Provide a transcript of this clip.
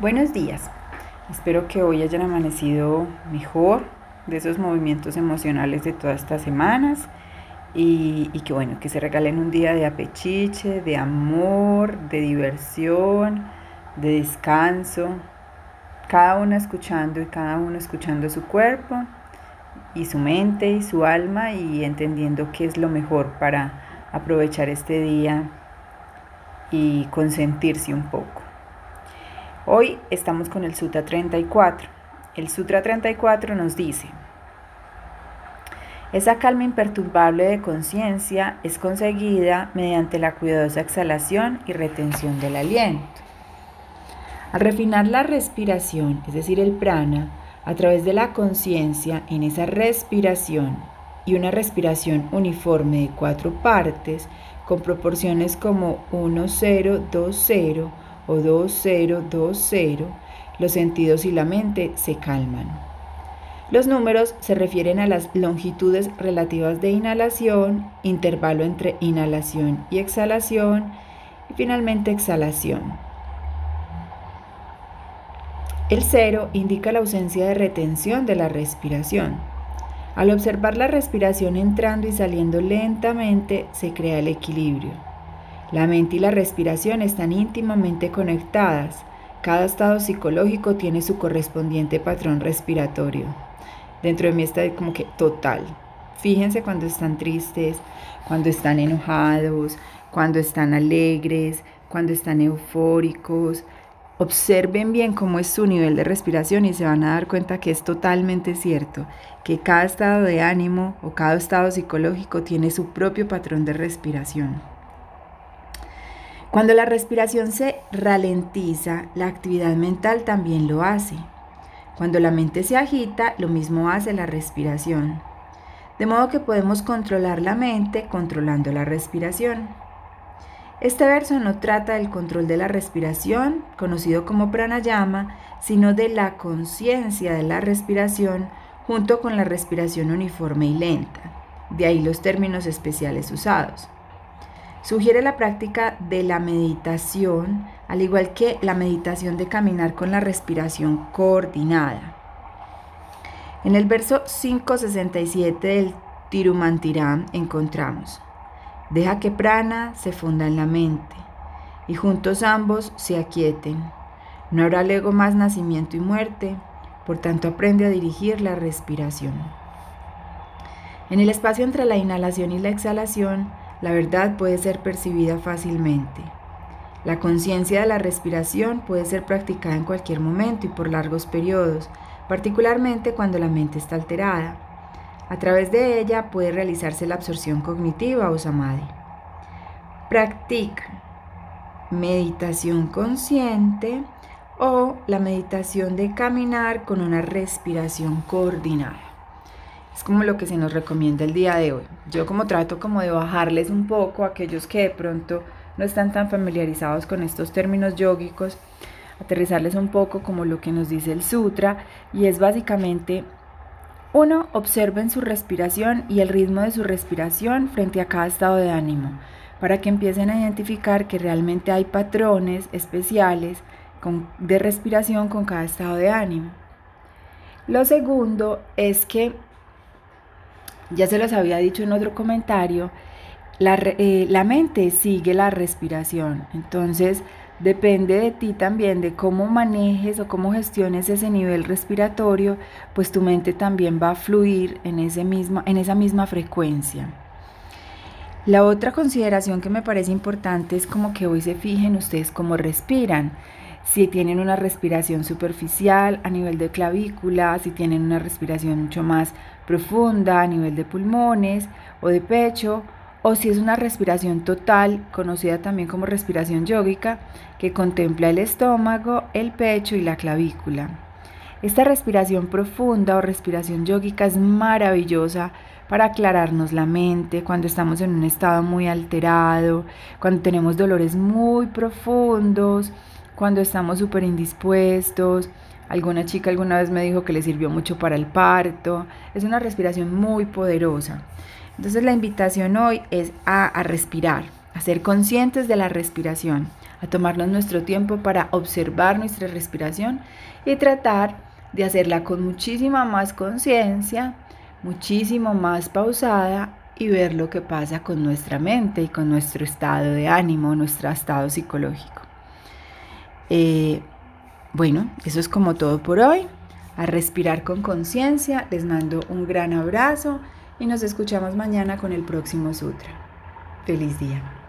Buenos días. Espero que hoy hayan amanecido mejor de esos movimientos emocionales de todas estas semanas y, que bueno, que se regalen un día de apechiche, de amor, de diversión, de descanso, cada uno escuchando y cada uno escuchando su cuerpo y su mente y su alma y entendiendo qué es lo mejor para aprovechar este día y consentirse un poco. Hoy estamos con el Sutra 34. El Sutra 34 nos dice, esa calma imperturbable de conciencia es conseguida mediante la cuidadosa exhalación y retención del aliento. Al refinar la respiración, es decir, el prana, a través de la conciencia en esa respiración y una respiración uniforme de cuatro partes, con proporciones como 1, 0, 2, 0, o 2020, los sentidos y la mente se calman. Los números se refieren a las longitudes relativas de inhalación, intervalo entre inhalación y exhalación y finalmente exhalación. El cero indica la ausencia de retención de la respiración. Al observar la respiración entrando y saliendo lentamente, se crea el equilibrio. La mente y la respiración están íntimamente conectadas. Cada estado psicológico tiene su correspondiente patrón respiratorio. Dentro de mí está como que total. Fíjense cuando están tristes, cuando están enojados, cuando están alegres, cuando están eufóricos. Observen bien cómo es su nivel de respiración y se van a dar cuenta que es totalmente cierto, que cada estado de ánimo o cada estado psicológico tiene su propio patrón de respiración. Cuando la respiración se ralentiza, la actividad mental también lo hace. Cuando la mente se agita, lo mismo hace la respiración. De modo que podemos controlar la mente controlando la respiración. Este verso no trata del control de la respiración, conocido como pranayama, sino de la conciencia de la respiración junto con la respiración uniforme y lenta. De ahí los términos especiales usados. Sugiere la práctica de la meditación, al igual que la meditación de caminar con la respiración coordinada. En el verso 567 del Tirumantiram encontramos, deja que prana se funda en la mente y juntos ambos se aquieten. No habrá luego más nacimiento y muerte, por tanto aprende a dirigir la respiración. En el espacio entre la inhalación y la exhalación, la verdad puede ser percibida fácilmente. La conciencia de la respiración puede ser practicada en cualquier momento y por largos periodos, particularmente cuando la mente está alterada. A través de ella puede realizarse la absorción cognitiva o samadhi. Practica meditación consciente o la meditación de caminar con una respiración coordinada. Es como lo que se nos recomienda el día de hoy. Yo como trato como de bajarles un poco a aquellos que de pronto no están tan familiarizados con estos términos yógicos, aterrizarles un poco como lo que nos dice el sutra y es básicamente uno, observen su respiración y el ritmo de su respiración frente a cada estado de ánimo, para que empiecen a identificar que realmente hay patrones especiales de respiración con cada estado de ánimo. Lo segundo es que ya se los había dicho en otro comentario, la, eh, la mente sigue la respiración. Entonces, depende de ti también, de cómo manejes o cómo gestiones ese nivel respiratorio, pues tu mente también va a fluir en, ese mismo, en esa misma frecuencia. La otra consideración que me parece importante es como que hoy se fijen ustedes cómo respiran. Si tienen una respiración superficial a nivel de clavícula, si tienen una respiración mucho más profunda a nivel de pulmones o de pecho, o si es una respiración total, conocida también como respiración yógica, que contempla el estómago, el pecho y la clavícula. Esta respiración profunda o respiración yógica es maravillosa para aclararnos la mente cuando estamos en un estado muy alterado, cuando tenemos dolores muy profundos, cuando estamos súper indispuestos, Alguna chica alguna vez me dijo que le sirvió mucho para el parto. Es una respiración muy poderosa. Entonces la invitación hoy es a, respirar, a ser conscientes de la respiración, a tomarnos nuestro tiempo para observar nuestra respiración y tratar de hacerla con muchísima más conciencia, muchísimo más pausada y ver lo que pasa con nuestra mente y con nuestro estado de ánimo, nuestro estado psicológico. Eh, bueno, eso es como todo por hoy. A respirar con conciencia, les mando un gran abrazo y nos escuchamos mañana con el próximo sutra. Feliz día.